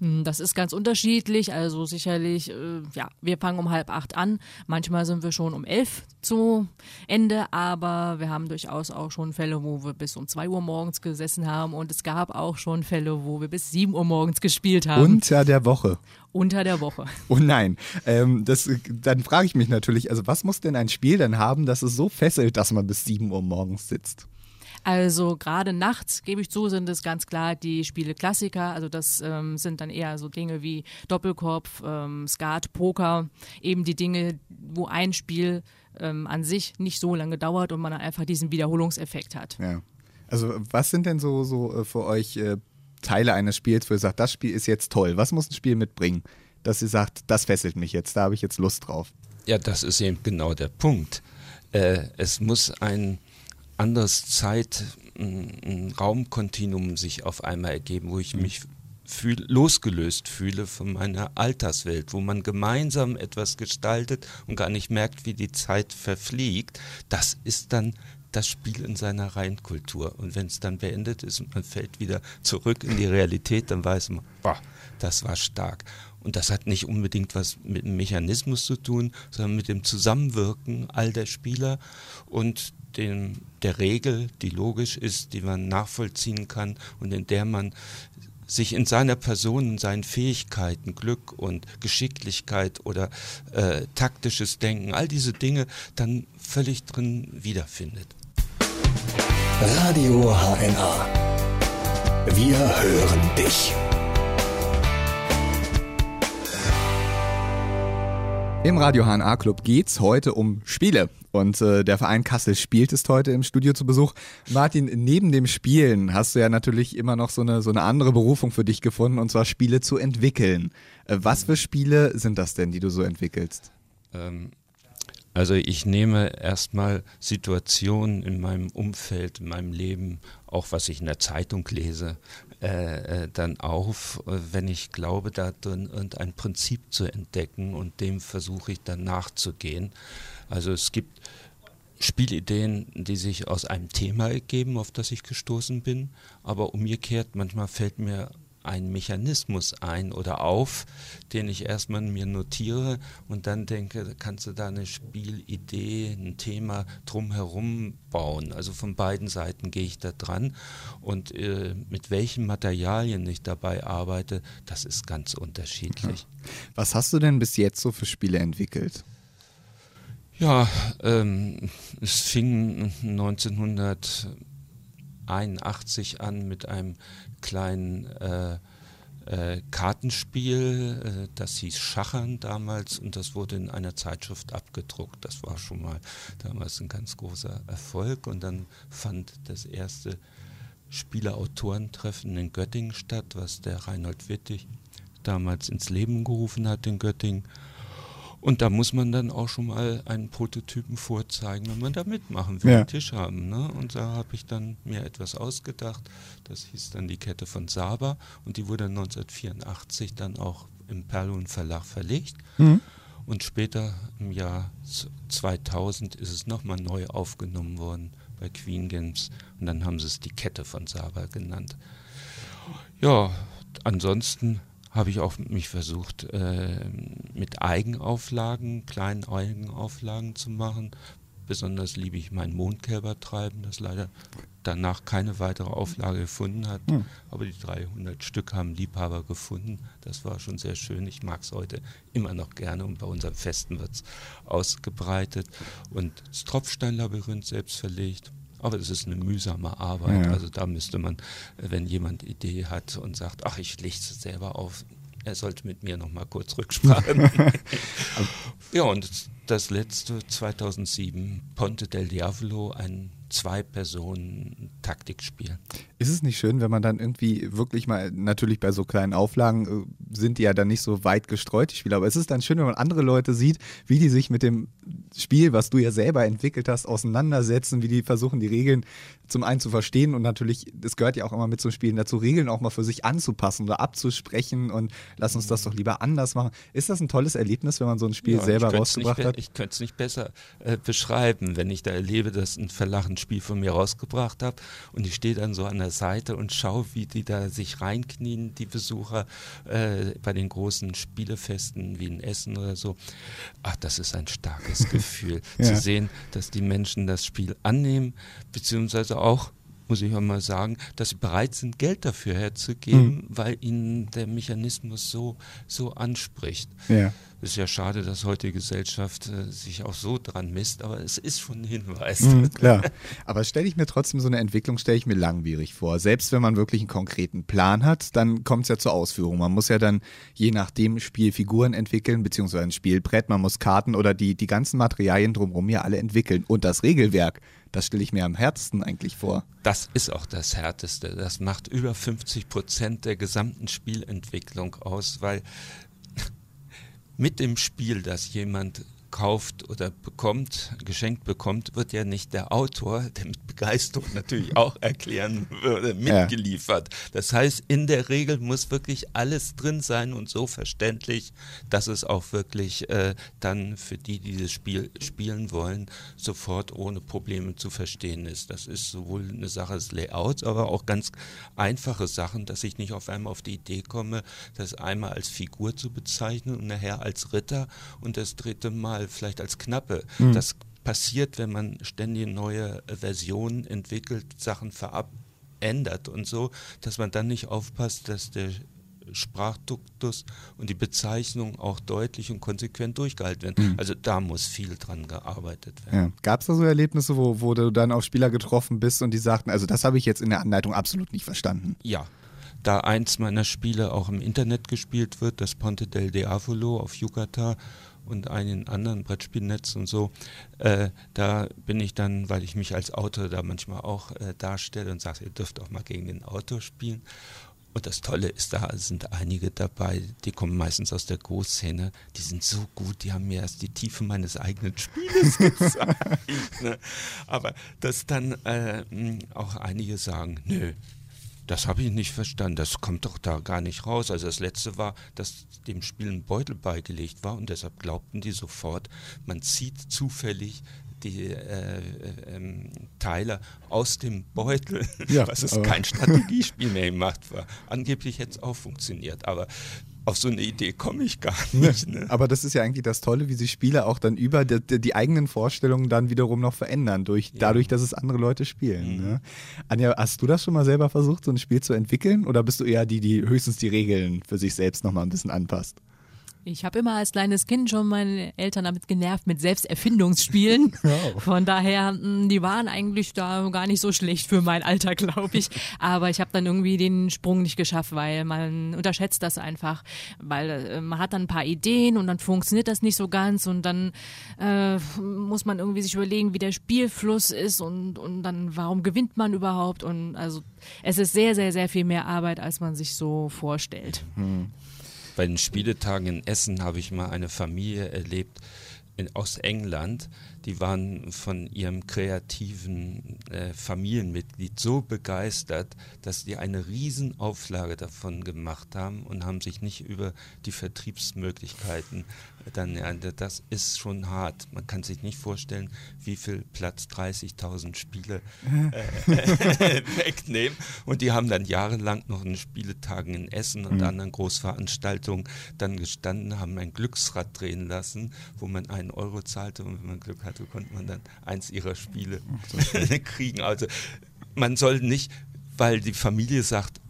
Hm, das ist ganz unterschiedlich. Also sicherlich, äh, ja, wir fangen um halb acht an. Manchmal sind wir schon um elf zu Ende, aber wir haben durchaus auch schon Fälle, wo wir bis um zwei Uhr morgens gesessen haben und es gab auch schon Fälle, wo wir bis sieben Uhr morgens gespielt haben. Unter der Woche. Unter der Woche. Oh nein. Ähm, das, dann frage ich mich natürlich, also was muss denn ein Spiel dann haben, dass es so fesselt, dass man bis sieben Uhr morgens sitzt? Also gerade nachts, gebe ich zu, sind es ganz klar die Spiele Klassiker. Also das ähm, sind dann eher so Dinge wie Doppelkopf, ähm, Skat, Poker, eben die Dinge, wo ein Spiel ähm, an sich nicht so lange dauert und man dann einfach diesen Wiederholungseffekt hat. Ja. Also was sind denn so, so äh, für euch äh, Teile eines Spiels, wo ihr sagt, das Spiel ist jetzt toll? Was muss ein Spiel mitbringen, dass ihr sagt, das fesselt mich jetzt, da habe ich jetzt Lust drauf? Ja, das ist eben genau der Punkt. Äh, es muss ein anderes Zeit, ein Raumkontinuum sich auf einmal ergeben, wo ich mhm. mich fühl, losgelöst fühle von meiner Alterswelt, wo man gemeinsam etwas gestaltet und gar nicht merkt, wie die Zeit verfliegt. Das ist dann das Spiel in seiner Reinkultur. Und wenn es dann beendet ist und man fällt wieder zurück in die Realität, dann weiß man, boah, das war stark. Und das hat nicht unbedingt was mit dem Mechanismus zu tun, sondern mit dem Zusammenwirken all der Spieler und dem, der Regel, die logisch ist, die man nachvollziehen kann und in der man sich in seiner Person, in seinen Fähigkeiten, Glück und Geschicklichkeit oder äh, taktisches Denken, all diese Dinge dann völlig drin wiederfindet. Radio HNA. Wir hören dich. Im Radio HNA Club geht's heute um Spiele. Und äh, der Verein Kassel spielt es heute im Studio zu Besuch. Martin, neben dem Spielen hast du ja natürlich immer noch so eine, so eine andere Berufung für dich gefunden, und zwar Spiele zu entwickeln. Äh, was für Spiele sind das denn, die du so entwickelst? Ähm, also ich nehme erstmal Situationen in meinem Umfeld, in meinem Leben, auch was ich in der Zeitung lese, äh, äh, dann auf, äh, wenn ich glaube, da drin irgendein Prinzip zu entdecken und dem versuche ich dann nachzugehen. Also es gibt Spielideen, die sich aus einem Thema ergeben, auf das ich gestoßen bin, aber umgekehrt, manchmal fällt mir einen Mechanismus ein oder auf, den ich erstmal mir notiere und dann denke, kannst du da eine Spielidee, ein Thema drumherum bauen. Also von beiden Seiten gehe ich da dran und äh, mit welchen Materialien ich dabei arbeite, das ist ganz unterschiedlich. Was hast du denn bis jetzt so für Spiele entwickelt? Ja, ähm, es fing 1981 an mit einem kleinen äh, äh, Kartenspiel, äh, das hieß Schachern damals und das wurde in einer Zeitschrift abgedruckt. Das war schon mal damals ein ganz großer Erfolg und dann fand das erste Spielerautorentreffen in Göttingen statt, was der Reinhold Wittig damals ins Leben gerufen hat in Göttingen. Und da muss man dann auch schon mal einen Prototypen vorzeigen, wenn man da mitmachen will, ja. einen Tisch haben. Ne? Und da habe ich dann mir etwas ausgedacht. Das hieß dann die Kette von Saba und die wurde 1984 dann auch im Perlun Verlag verlegt. Mhm. Und später im Jahr 2000 ist es nochmal neu aufgenommen worden bei Queen Games und dann haben sie es die Kette von Saba genannt. Ja, ansonsten habe ich auch mich versucht, äh, mit Eigenauflagen, kleinen Eigenauflagen zu machen. Besonders liebe ich mein Mondkälbertreiben, das leider danach keine weitere Auflage gefunden hat. Hm. Aber die 300 Stück haben Liebhaber gefunden. Das war schon sehr schön. Ich mag es heute immer noch gerne und bei unseren Festen wird es ausgebreitet. Und das Tropfsteinlabyrinth selbst verlegt. Aber es ist eine mühsame Arbeit. Ja. Also da müsste man, wenn jemand Idee hat und sagt, ach, ich lege es selber auf, er sollte mit mir noch mal kurz Rücksprache ja, und das letzte 2007, Ponte del Diavolo, ein Zwei-Personen-Taktikspiel. Ist es nicht schön, wenn man dann irgendwie wirklich mal, natürlich bei so kleinen Auflagen äh, sind die ja dann nicht so weit gestreut, die Spiele, aber es ist dann schön, wenn man andere Leute sieht, wie die sich mit dem Spiel, was du ja selber entwickelt hast, auseinandersetzen, wie die versuchen, die Regeln zum einen zu verstehen und natürlich, das gehört ja auch immer mit zum Spielen dazu, Regeln auch mal für sich anzupassen oder abzusprechen und lass uns das doch lieber anders machen. Ist das ein tolles Erlebnis, wenn man so ein Spiel ja, selber rausgebracht hat? Ich könnte es nicht besser äh, beschreiben, wenn ich da erlebe, dass ein Verlag ein Spiel von mir rausgebracht hat und ich stehe dann so an der Seite und schaue, wie die da sich reinknien, die Besucher äh, bei den großen Spielefesten wie in Essen oder so. Ach, das ist ein starkes Gefühl, ja. zu sehen, dass die Menschen das Spiel annehmen, beziehungsweise auch muss ich auch mal sagen, dass sie bereit sind, Geld dafür herzugeben, mhm. weil ihnen der Mechanismus so, so anspricht. Ja. Es ist ja schade, dass heute die Gesellschaft äh, sich auch so dran misst, aber es ist schon ein Hinweis. Mhm, klar. Aber stelle ich mir trotzdem so eine Entwicklung, stelle ich mir langwierig vor. Selbst wenn man wirklich einen konkreten Plan hat, dann kommt es ja zur Ausführung. Man muss ja dann je nachdem Spielfiguren entwickeln, beziehungsweise ein Spielbrett, man muss Karten oder die, die ganzen Materialien drumherum ja alle entwickeln. Und das Regelwerk, das stelle ich mir am härtesten eigentlich vor. Das ist auch das Härteste. Das macht über 50 Prozent der gesamten Spielentwicklung aus, weil mit dem Spiel, das jemand kauft oder bekommt, geschenkt bekommt, wird ja nicht der Autor, der mit Begeisterung natürlich auch erklären würde, mitgeliefert. Ja. Das heißt, in der Regel muss wirklich alles drin sein und so verständlich, dass es auch wirklich äh, dann für die, die das Spiel spielen wollen, sofort ohne Probleme zu verstehen ist. Das ist sowohl eine Sache des Layouts, aber auch ganz einfache Sachen, dass ich nicht auf einmal auf die Idee komme, das einmal als Figur zu bezeichnen und nachher als Ritter und das dritte Mal vielleicht als Knappe. Mhm. Das passiert, wenn man ständig neue Versionen entwickelt, Sachen verändert und so, dass man dann nicht aufpasst, dass der Sprachduktus und die Bezeichnung auch deutlich und konsequent durchgehalten werden. Mhm. Also da muss viel dran gearbeitet werden. Ja. Gab es da so Erlebnisse, wo, wo du dann auf Spieler getroffen bist und die sagten, also das habe ich jetzt in der Anleitung absolut nicht verstanden? Ja. Da eins meiner Spiele auch im Internet gespielt wird, das Ponte del Diavolo auf Yucatan, und einen anderen Brettspielnetz und so. Äh, da bin ich dann, weil ich mich als Autor da manchmal auch äh, darstelle und sage, ihr dürft auch mal gegen den Autor spielen. Und das Tolle ist, da sind einige dabei, die kommen meistens aus der Großszene, die sind so gut, die haben mir erst die Tiefe meines eigenen Spieles gezeigt. ne? Aber dass dann äh, auch einige sagen, nö, das habe ich nicht verstanden. Das kommt doch da gar nicht raus. Also das letzte war, dass dem Spiel ein Beutel beigelegt war und deshalb glaubten die sofort, man zieht zufällig die äh, ähm, Teile aus dem Beutel, Ja, was es kein Strategiespiel mehr gemacht war. Angeblich hätte es auch funktioniert, aber auf so eine Idee komme ich gar nicht. Ne? Aber das ist ja eigentlich das Tolle, wie sich Spieler auch dann über die, die, eigenen Vorstellungen dann wiederum noch verändern, durch, dadurch, dass es andere Leute spielen. Ne? Anja, hast du das schon mal selber versucht, so ein Spiel zu entwickeln? Oder bist du eher die, die höchstens die Regeln für sich selbst nochmal ein bisschen anpasst? Ich habe immer als kleines Kind schon meine Eltern damit genervt mit Selbsterfindungsspielen. Von daher, mh, die waren eigentlich da gar nicht so schlecht für mein Alter, glaube ich. Aber ich habe dann irgendwie den Sprung nicht geschafft, weil man unterschätzt das einfach, weil äh, man hat dann ein paar Ideen und dann funktioniert das nicht so ganz und dann äh, muss man irgendwie sich überlegen, wie der Spielfluss ist und und dann warum gewinnt man überhaupt und also es ist sehr sehr sehr viel mehr Arbeit, als man sich so vorstellt. Bei den Spieletagen in Essen habe ich mal eine Familie erlebt in, aus England. Die waren von ihrem kreativen äh, Familienmitglied so begeistert, dass die eine Riesenauflage davon gemacht haben und haben sich nicht über die Vertriebsmöglichkeiten dann, ja, das ist schon hart. Man kann sich nicht vorstellen, wie viel Platz 30.000 Spiele äh, wegnehmen. Und die haben dann jahrelang noch in Spieletagen in Essen und anderen Großveranstaltungen dann gestanden, haben ein Glücksrad drehen lassen, wo man einen Euro zahlte und wenn man Glück hatte, konnte man dann eins ihrer Spiele kriegen. Also man soll nicht, weil die Familie sagt,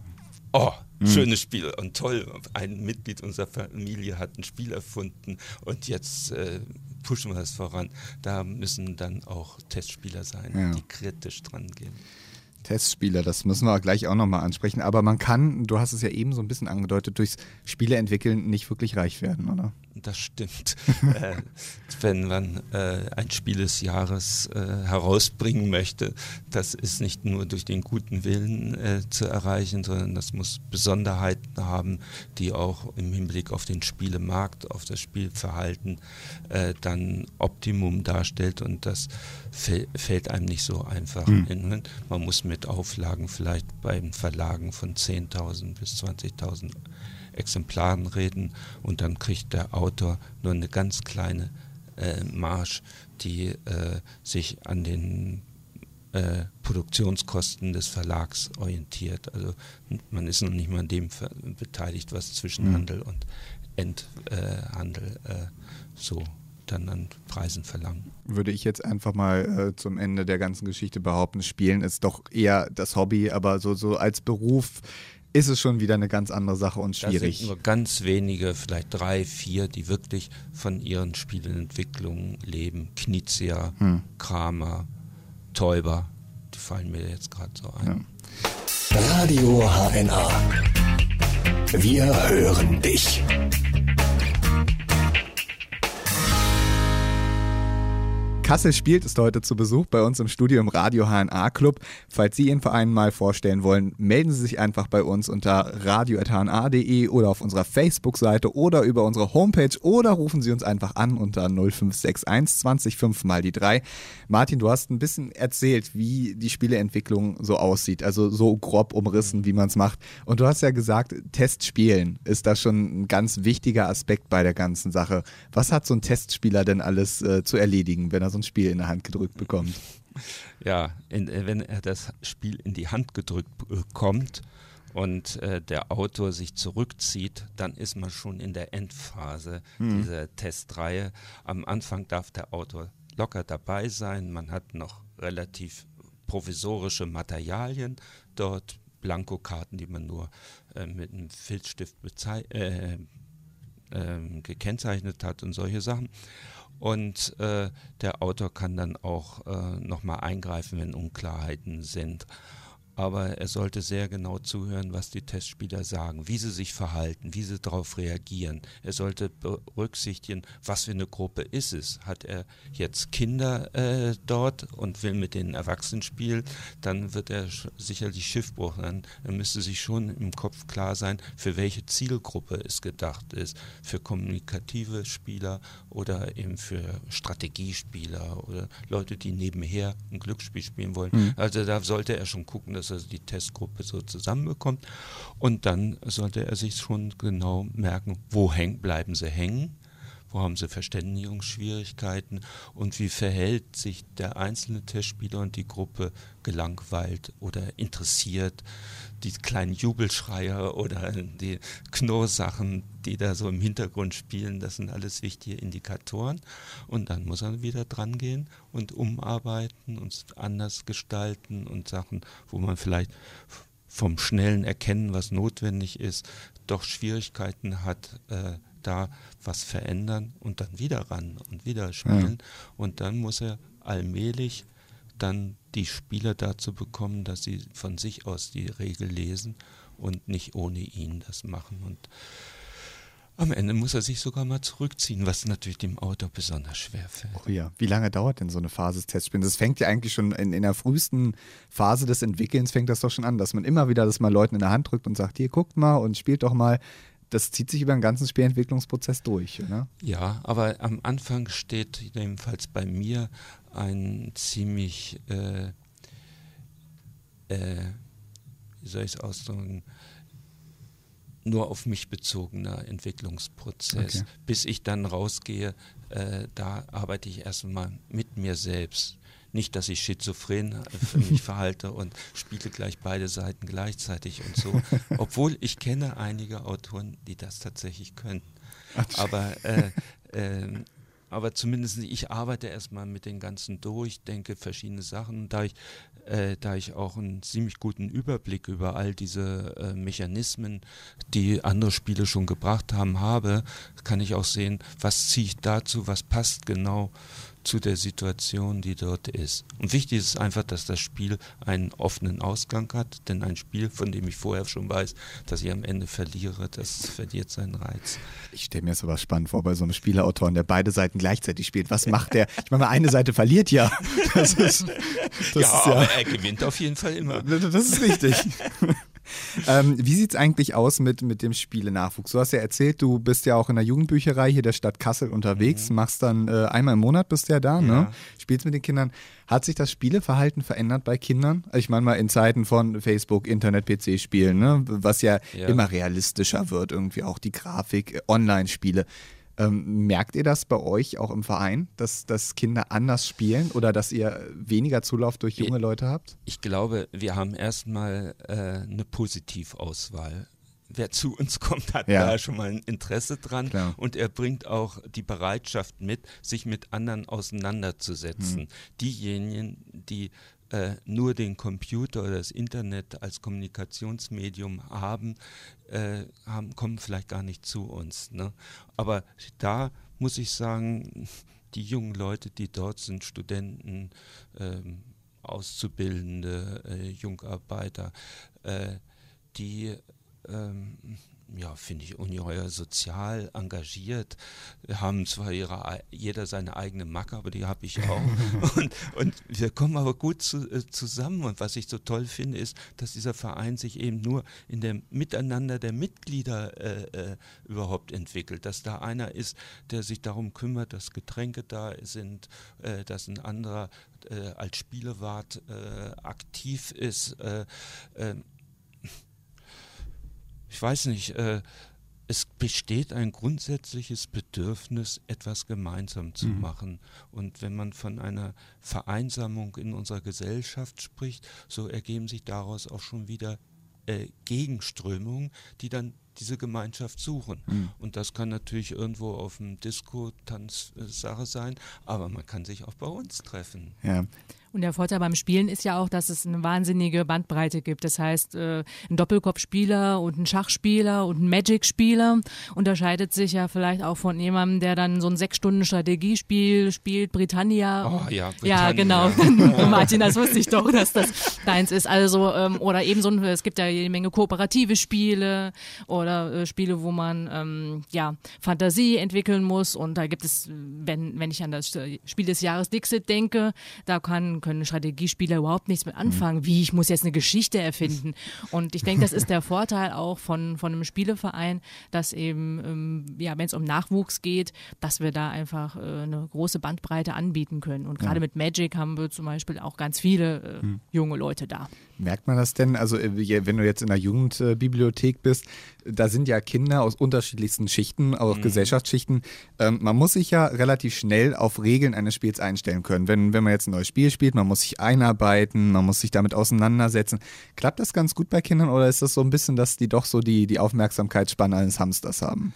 oh, schönes Spiel und toll, ein Mitglied unserer Familie hat ein Spiel erfunden und jetzt äh, pushen wir das voran. Da müssen dann auch Testspieler sein, Ja. die kritisch dran gehen. Testspieler, das müssen wir gleich auch nochmal ansprechen. Aber man kann, du hast es ja eben so ein bisschen angedeutet, durchs Spiele entwickeln nicht wirklich reich werden, oder? Das stimmt. äh, wenn man äh, ein Spiel des Jahres äh, herausbringen möchte, das ist nicht nur durch den guten Willen äh, zu erreichen, sondern das muss Besonderheiten haben, die auch im Hinblick auf den Spielemarkt, auf das Spielverhalten äh, dann Optimum darstellt und das fällt einem nicht so einfach hin. Man muss mit Auflagen vielleicht beim Verlagen von 10.000 bis 20.000 Exemplaren reden und dann kriegt der Autor nur eine ganz kleine äh, Marge, die äh, sich an den äh, Produktionskosten des Verlags orientiert. Also man ist noch nicht mal an dem beteiligt, was Zwischenhandel und Endhandel äh, so dann an Preisen verlangen. Würde ich jetzt einfach mal äh, zum Ende der ganzen Geschichte behaupten, Spielen ist doch eher das Hobby, aber so, so als Beruf ist es schon wieder eine ganz andere Sache und schwierig. sind nur ganz wenige, vielleicht drei, vier, die wirklich von ihren Spieleentwicklungen leben. Knizia, Hm. Kramer, Täuber, die fallen mir jetzt gerade so ein. Radio HNA. Wir hören dich. Kassel spielt ist heute zu Besuch bei uns im Studio im Radio HNA Club. Falls Sie Ihren Verein mal vorstellen wollen, melden Sie sich einfach bei uns unter radio.hna.de oder auf unserer Facebook-Seite oder über unsere Homepage oder rufen Sie uns einfach an unter 0561 20 5 mal die 3. Martin, du hast ein bisschen erzählt, wie die Spieleentwicklung so aussieht, also so grob umrissen, wie man es macht. Und du hast ja gesagt, Testspielen ist da schon ein ganz wichtiger Aspekt bei der ganzen Sache. Was hat so ein Testspieler denn alles äh, zu erledigen, wenn er so ein Spiel in der Hand gedrückt bekommt? Ja, in, äh, wenn er das Spiel in die Hand gedrückt bekommt und äh, der Autor sich zurückzieht, dann ist man schon in der Endphase dieser Testreihe. Am Anfang darf der Autor locker dabei sein. Man hat noch relativ provisorische Materialien dort, Blankokarten, die man nur äh, mit einem Filzstift äh, ähm, gekennzeichnet hat und solche Sachen. Und äh, der Autor kann dann auch äh, nochmal eingreifen, wenn Unklarheiten sind. Aber er sollte sehr genau zuhören, was die Testspieler sagen, wie sie sich verhalten, wie sie darauf reagieren. Er sollte berücksichtigen, was für eine Gruppe ist es. Hat er jetzt Kinder äh, dort und will mit den Erwachsenen spielen, dann wird er sicherlich Schiffbruch. Dann er müsste sich schon im Kopf klar sein, für welche Zielgruppe es gedacht ist. Für kommunikative Spieler oder eben für Strategiespieler oder Leute, die nebenher ein Glücksspiel spielen wollen. Also da sollte er schon gucken, dass er die Testgruppe so zusammenbekommt. Und dann sollte er sich schon genau merken, wo häng, bleiben sie hängen, wo haben sie Verständigungsschwierigkeiten und wie verhält sich der einzelne Testspieler und die Gruppe gelangweilt oder interessiert. Die kleinen Jubelschreier oder die Knurrsachen, die da so im Hintergrund spielen, das sind alles wichtige Indikatoren. Und dann muss er wieder dran gehen und umarbeiten und anders gestalten und Sachen, wo man vielleicht vom schnellen Erkennen, was notwendig ist, doch Schwierigkeiten hat, äh, da was verändern und dann wieder ran und wieder spielen. Ja. Und dann muss er allmählich dann die Spieler dazu bekommen, dass sie von sich aus die Regel lesen und nicht ohne ihn das machen. Und am Ende muss er sich sogar mal zurückziehen, was natürlich dem Autor besonders schwer fällt. Oh ja, wie lange dauert denn so eine Phase des Testspiels? Das fängt ja eigentlich schon in, in, der frühesten Phase des Entwickelns fängt das doch schon an, dass man immer wieder das mal Leuten in der Hand drückt und sagt, hier guckt mal und spielt doch mal. Das zieht sich über den ganzen Spielentwicklungsprozess durch, oder? Ja, aber am Anfang steht jedenfalls bei mir ein ziemlich, äh, äh, wie soll ich es ausdrücken, nur auf mich bezogener Entwicklungsprozess. Okay. Bis ich dann rausgehe, äh, da arbeite ich erstmal mit mir selbst. Nicht, dass ich schizophren für mich verhalte und spiele gleich beide Seiten gleichzeitig und so. Obwohl ich kenne einige Autoren, die das tatsächlich können. Aber äh, äh, aber zumindest ich arbeite erstmal mit den ganzen durch, denke verschiedene Sachen. Da ich, äh, da ich auch einen ziemlich guten Überblick über all diese äh, Mechanismen, die andere Spiele schon gebracht haben, habe, kann ich auch sehen, was ziehe ich dazu, was passt genau zu der Situation, die dort ist. Und wichtig ist einfach, dass das Spiel einen offenen Ausgang hat, denn ein Spiel, von dem ich vorher schon weiß, dass ich am Ende verliere, das verliert seinen Reiz. Ich stelle mir sowas spannend vor bei so einem Spielerautor, der beide Seiten gleichzeitig spielt. Was macht der? Ich meine, eine Seite verliert ja. Das ist, das ja, ist ja, aber er gewinnt auf jeden Fall immer. Das ist richtig. ähm, wie sieht es eigentlich aus mit, mit dem Spiele-Nachwuchs? Du hast ja erzählt, du bist ja auch in der Jugendbücherei hier der Stadt Kassel unterwegs, mhm. machst dann äh, einmal im Monat bist du ja da, ne? ja. ne? spielst mit den Kindern. Hat sich das Spieleverhalten verändert bei Kindern? Ich meine mal in Zeiten von Facebook, Internet, PC-Spielen, ne? was ja, ja, immer realistischer wird, irgendwie auch die Grafik, äh, Online-Spiele. Ähm, merkt ihr das bei euch auch im Verein, dass, dass Kinder anders spielen oder dass ihr weniger Zulauf durch junge Leute habt? Ich glaube, wir haben erstmal äh, eine Positivauswahl. Wer zu uns kommt, hat ja. da schon mal ein Interesse dran Klar. und er bringt auch die Bereitschaft mit, sich mit anderen auseinanderzusetzen. Mhm. Diejenigen, die äh, nur den Computer oder das Internet als Kommunikationsmedium haben, äh, haben kommen vielleicht gar nicht zu uns. Ne? Aber da muss ich sagen, die jungen Leute, die dort sind, Studenten, ähm, Auszubildende, äh, Jungarbeiter, äh, die ähm, ja, finde ich ungeheuer sozial engagiert, haben zwar ihre, jeder seine eigene Macke, aber die habe ich auch. und, und, wir kommen aber gut zu, äh, zusammen. Und was ich so toll finde, ist, dass dieser Verein sich eben nur in dem Miteinander der Mitglieder äh, äh, überhaupt entwickelt. Dass da einer ist, der sich darum kümmert, dass Getränke da sind, äh, dass ein anderer äh, als Spielewart äh, aktiv ist ich weiß nicht, äh, es besteht ein grundsätzliches Bedürfnis, etwas gemeinsam zu mhm. machen. Und wenn man von einer Vereinsamung in unserer Gesellschaft spricht, so ergeben sich daraus auch schon wieder äh, Gegenströmungen, die dann diese Gemeinschaft suchen. Mhm. Und das kann natürlich irgendwo auf dem Disco-Tanz-Sache sein, aber man kann sich auch bei uns treffen. Ja. Und der Vorteil beim Spielen ist ja auch, dass es eine wahnsinnige Bandbreite gibt. Das heißt, äh, ein Doppelkopfspieler und ein Schachspieler und ein Magic-Spieler unterscheidet sich ja vielleicht auch von jemandem, der dann so ein sechs Stunden Strategiespiel spielt, Britannia. Oh ja, Britannia. Ja, genau. Martin, das wusste ich doch, dass das deins ist. Also, ähm, oder eben so ein, es gibt ja jede Menge kooperative Spiele oder äh, Spiele, wo man ähm, ja Fantasie entwickeln muss. Und da gibt es, wenn, wenn ich an das Spiel des Jahres Dixit denke, da kann können Strategiespieler überhaupt nichts mit anfangen. Wie, ich muss jetzt eine Geschichte erfinden. Und ich denke, das ist der Vorteil auch von, von einem Spieleverein, dass eben, ähm, ja, wenn es um Nachwuchs geht, dass wir da einfach äh, eine große Bandbreite anbieten können. Und gerade ja. mit Magic haben wir zum Beispiel auch ganz viele äh, hm. junge Leute da. Merkt man das denn? Also, äh, wenn du jetzt in der Jugendbibliothek bist, da sind ja Kinder aus unterschiedlichsten Schichten, auch mhm. Gesellschaftsschichten. Ähm, man muss sich ja relativ schnell auf Regeln eines Spiels einstellen können. Wenn, wenn man jetzt ein neues Spiel spielt, man muss sich einarbeiten, man muss sich damit auseinandersetzen. Klappt das ganz gut bei Kindern oder ist das so ein bisschen, dass die doch so die, die Aufmerksamkeitsspanne eines Hamsters haben?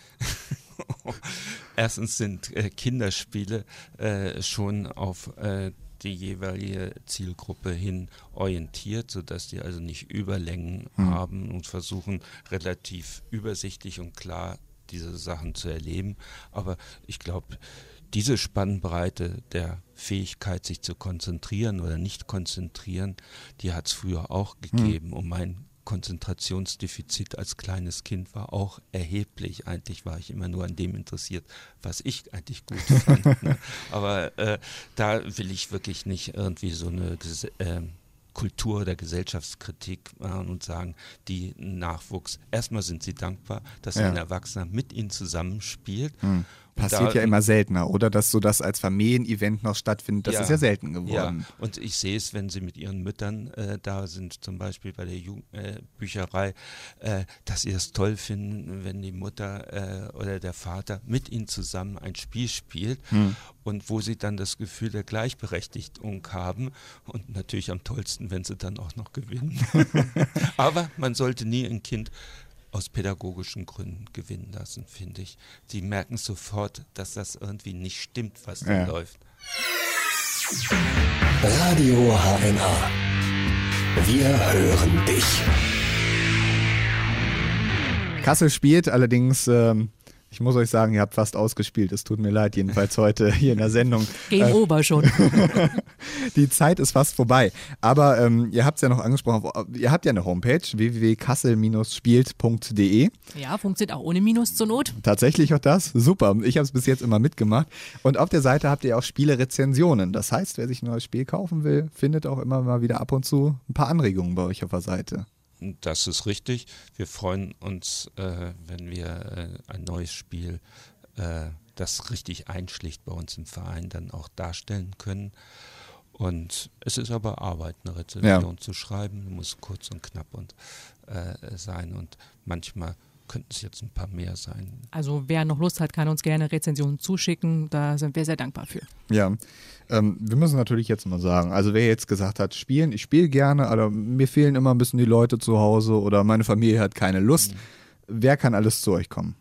Erstens sind äh, Kinderspiele äh, schon auf äh, die jeweilige Zielgruppe hin orientiert, sodass die also nicht Überlängen mhm. haben und versuchen relativ übersichtlich und klar diese Sachen zu erleben. Aber ich glaube, diese Spannbreite der Fähigkeit, sich zu konzentrieren oder nicht konzentrieren, die hat es früher auch gegeben. Mhm. Und mein Konzentrationsdefizit als kleines Kind war auch erheblich. Eigentlich war ich immer nur an dem interessiert, was ich eigentlich gut fand. ne? Aber äh, da will ich wirklich nicht irgendwie so eine äh, Kultur der Gesellschaftskritik machen und sagen, die Nachwuchs, erstmal sind sie dankbar, dass ja. ein Erwachsener mit ihnen zusammenspielt. Hm. Passiert da, ja immer seltener, oder? Dass so das als Familienevent noch stattfindet, das ja, ist ja selten geworden. Ja. Und ich sehe es, wenn sie mit ihren Müttern äh, da sind, zum Beispiel bei der Jugend, äh, Bücherei, äh, dass sie es toll finden, wenn die Mutter äh, oder der Vater mit ihnen zusammen ein Spiel spielt hm. und wo sie dann das Gefühl der Gleichberechtigung haben und natürlich am tollsten, wenn sie dann auch noch gewinnen. Aber man sollte nie ein Kind aus pädagogischen Gründen gewinnen lassen, finde ich. Die merken sofort, dass das irgendwie nicht stimmt, was da ja. läuft. Radio HNA. Wir hören dich. Kassel spielt allerdings ähm, ich muss euch sagen, ihr habt fast ausgespielt. Es tut mir leid, jedenfalls heute hier in der Sendung. Game äh, over schon. die Zeit ist fast vorbei. Aber ähm, ihr habt es ja noch angesprochen, ihr habt ja eine Homepage, www.kassel-spielt.de. Ja, funktioniert auch ohne Minus zur Not. Tatsächlich auch das? Super. Ich habe es bis jetzt immer mitgemacht. Und auf der Seite habt ihr auch Spielerezensionen. Das heißt, wer sich ein neues Spiel kaufen will, findet auch immer mal wieder ab und zu ein paar Anregungen bei euch auf der Seite. Das ist richtig. Wir freuen uns, äh, wenn wir äh, ein neues Spiel, äh, das richtig einschlicht bei uns im Verein, dann auch darstellen können. Und es ist aber Arbeit, eine Rezension ja. zu schreiben. Muss kurz und knapp und äh, sein. Und manchmal könnten es jetzt ein paar mehr sein. Also wer noch Lust hat, kann uns gerne Rezensionen zuschicken. Da sind wir sehr dankbar für. Ja, ähm, wir müssen natürlich jetzt mal sagen, also wer jetzt gesagt hat, spielen, ich spiele gerne, aber mir fehlen immer ein bisschen die Leute zu Hause oder meine Familie hat keine Lust. Mhm. Wer kann alles zu euch kommen?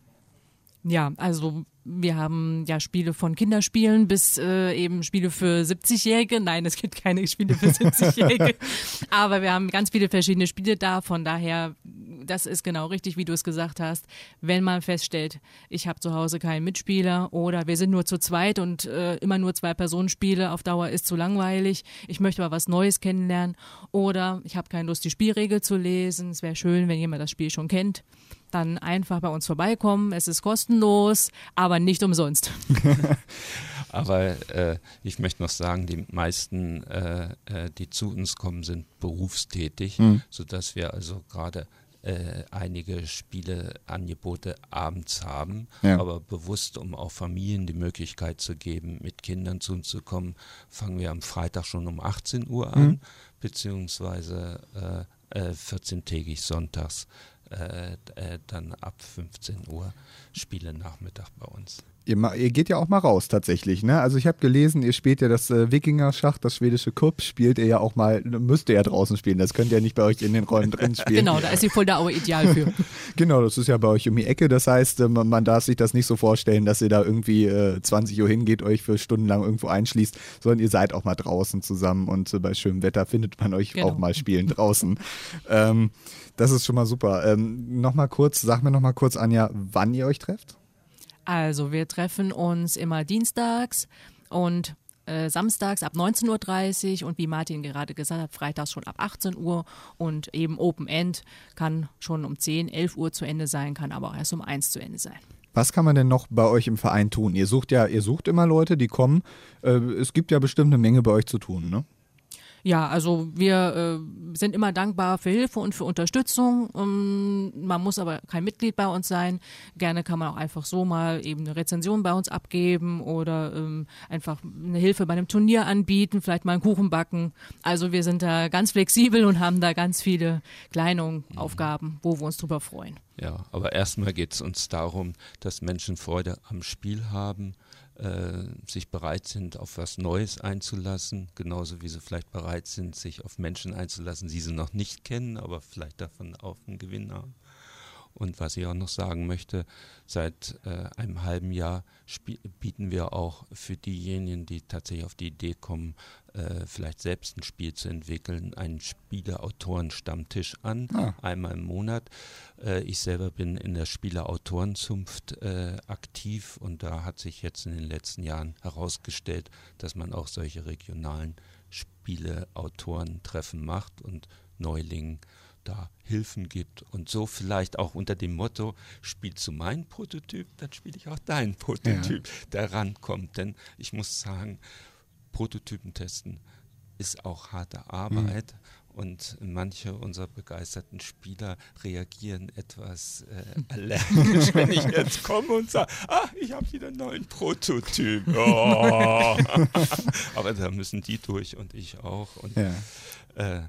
Ja, also wir haben ja Spiele von Kinderspielen bis äh, eben Spiele für 70-Jährige. Nein, es gibt keine Spiele für 70-Jährige. Aber wir haben ganz viele verschiedene Spiele da. Von daher, das ist genau richtig, wie du es gesagt hast. Wenn man feststellt, ich habe zu Hause keinen Mitspieler oder wir sind nur zu zweit und äh, immer nur zwei Personen spiele, auf Dauer ist zu langweilig. Ich möchte mal was Neues kennenlernen oder ich habe keine Lust, die Spielregel zu lesen. Es wäre schön, wenn jemand das Spiel schon kennt dann einfach bei uns vorbeikommen. Es ist kostenlos, aber nicht umsonst. aber äh, ich möchte noch sagen, die meisten, äh, äh, die zu uns kommen, sind berufstätig, mhm. sodass wir also gerade äh, einige Spieleangebote abends haben, ja. aber bewusst, um auch Familien die Möglichkeit zu geben, mit Kindern zu uns zu kommen, fangen wir am Freitag schon um 18 Uhr an, mhm. beziehungsweise äh, äh, 14-tägig sonntags äh, äh, dann ab 15 Uhr Spiele Nachmittag bei uns. Ihr, ihr, geht ja auch mal raus tatsächlich, ne? Also ich habe gelesen, ihr spielt ja das äh, Wikinger-Schach, das schwedische Kupp, spielt ihr ja auch mal, müsst ihr ja draußen spielen, das könnt ihr nicht bei euch in den Räumen drin spielen. genau, da ist die Fuldaauer ideal für. genau, das ist ja bei euch um die Ecke, das heißt, äh, man darf sich das nicht so vorstellen, dass ihr da irgendwie äh, 20 Uhr hingeht, euch für stundenlang irgendwo einschließt, sondern ihr seid auch mal draußen zusammen und äh, bei schönem Wetter findet man euch genau. auch mal spielen draußen. ähm, das ist schon mal super. Ähm, nochmal kurz, sag mir nochmal kurz, Anja, wann ihr euch trefft? Also, wir treffen uns immer dienstags und äh, samstags ab 19.30 Uhr und wie Martin gerade gesagt hat, freitags schon ab 18 Uhr und eben Open End kann schon um 10, 11 Uhr zu Ende sein, kann aber auch erst um 1 zu Ende sein. Was kann man denn noch bei euch im Verein tun? Ihr sucht ja, ihr sucht immer Leute, die kommen. Äh, es gibt ja bestimmt eine Menge bei euch zu tun, ne? Ja, also wir äh, sind immer dankbar für Hilfe und für Unterstützung. Ähm, man muss aber kein Mitglied bei uns sein. Gerne kann man auch einfach so mal eben eine Rezension bei uns abgeben oder ähm, einfach eine Hilfe bei einem Turnier anbieten, vielleicht mal einen Kuchen backen. Also wir sind da ganz flexibel und haben da ganz viele kleine. Aufgaben, wo wir uns drüber freuen. Ja, aber erstmal geht es uns darum, dass Menschen Freude am Spiel haben äh, sich bereit sind, auf was Neues einzulassen, genauso wie sie vielleicht bereit sind, sich auf Menschen einzulassen, die sie noch nicht kennen, aber vielleicht davon auch einen Gewinn haben. Und was ich auch noch sagen möchte, seit äh, einem halben Jahr bieten wir auch für diejenigen, die tatsächlich auf die Idee kommen, äh, vielleicht selbst ein Spiel zu entwickeln, einen Spieleautoren-Stammtisch an, ah. einmal im Monat. Äh, ich selber bin in der Spieleautorenzunft äh, aktiv und da hat sich jetzt in den letzten Jahren herausgestellt, dass man auch solche regionalen Spieleautorentreffen macht und Neulingen da Hilfen gibt und so vielleicht auch unter dem Motto, spielst du meinen Prototyp, dann spiele ich auch deinen Prototyp, ja. der rankommt. Denn ich muss sagen, Prototypen testen ist auch harte Arbeit. Mhm. Und manche unserer begeisterten Spieler reagieren etwas äh, allergisch, wenn ich jetzt komme und sage, ah, ich habe wieder einen neuen Prototyp. Oh. Aber da müssen die durch und ich auch. Und, ja. äh,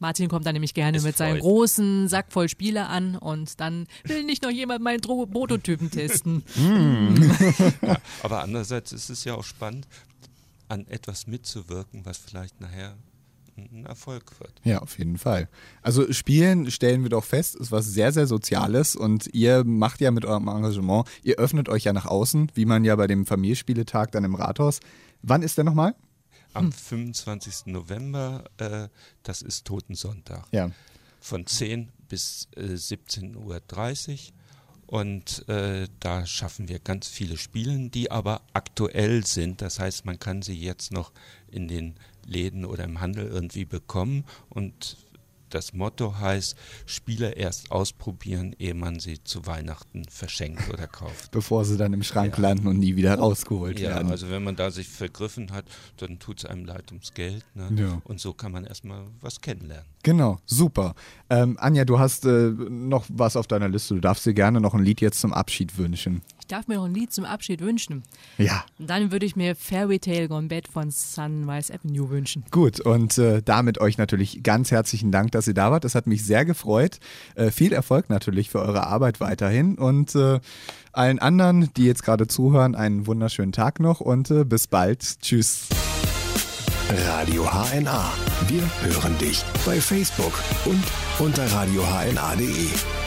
Martin kommt dann nämlich gerne mit seinem großen Sack voll Spiele an und dann will nicht noch jemand meinen Prototypen testen. ja, aber andererseits ist es ja auch spannend, an etwas mitzuwirken, was vielleicht nachher ein Erfolg wird. Ja, auf jeden Fall. Also Spielen stellen wir doch fest, ist was sehr, sehr Soziales und ihr macht ja mit eurem Engagement, ihr öffnet euch ja nach außen, wie man ja bei dem Familienspieletag dann im Rathaus. Wann ist der nochmal? Am 25. November, äh, das ist Totensonntag. Ja. Von 10 bis äh, 17.30 Uhr. Und äh, da schaffen wir ganz viele Spiele, die aber aktuell sind. Das heißt, man kann sie jetzt noch in den Läden oder im Handel irgendwie bekommen. Und das Motto heißt, Spiele erst ausprobieren, ehe man sie zu Weihnachten verschenkt oder kauft. Bevor sie dann im Schrank ja. landen und nie wieder rausgeholt ja, werden. Ja, also wenn man da sich vergriffen hat, dann tut es einem leid ums Geld. Ne? Ja. Und so kann man erstmal was kennenlernen. Genau, super. Ähm, Anja, du hast äh, noch was auf deiner Liste. Du darfst dir gerne noch ein Lied jetzt zum Abschied wünschen. Ich darf mir noch ein Lied zum Abschied wünschen. Ja. Dann würde ich mir Fairy Tale Gone Bad von Sunrise Avenue wünschen. Gut, und äh, damit euch natürlich ganz herzlichen Dank, dass ihr da wart. Das hat mich sehr gefreut. Äh, viel Erfolg natürlich für eure Arbeit weiterhin und äh, allen anderen, die jetzt gerade zuhören, einen wunderschönen Tag noch und äh, bis bald. Tschüss. Radio HNA. Wir hören dich bei Facebook und unter radiohna.de.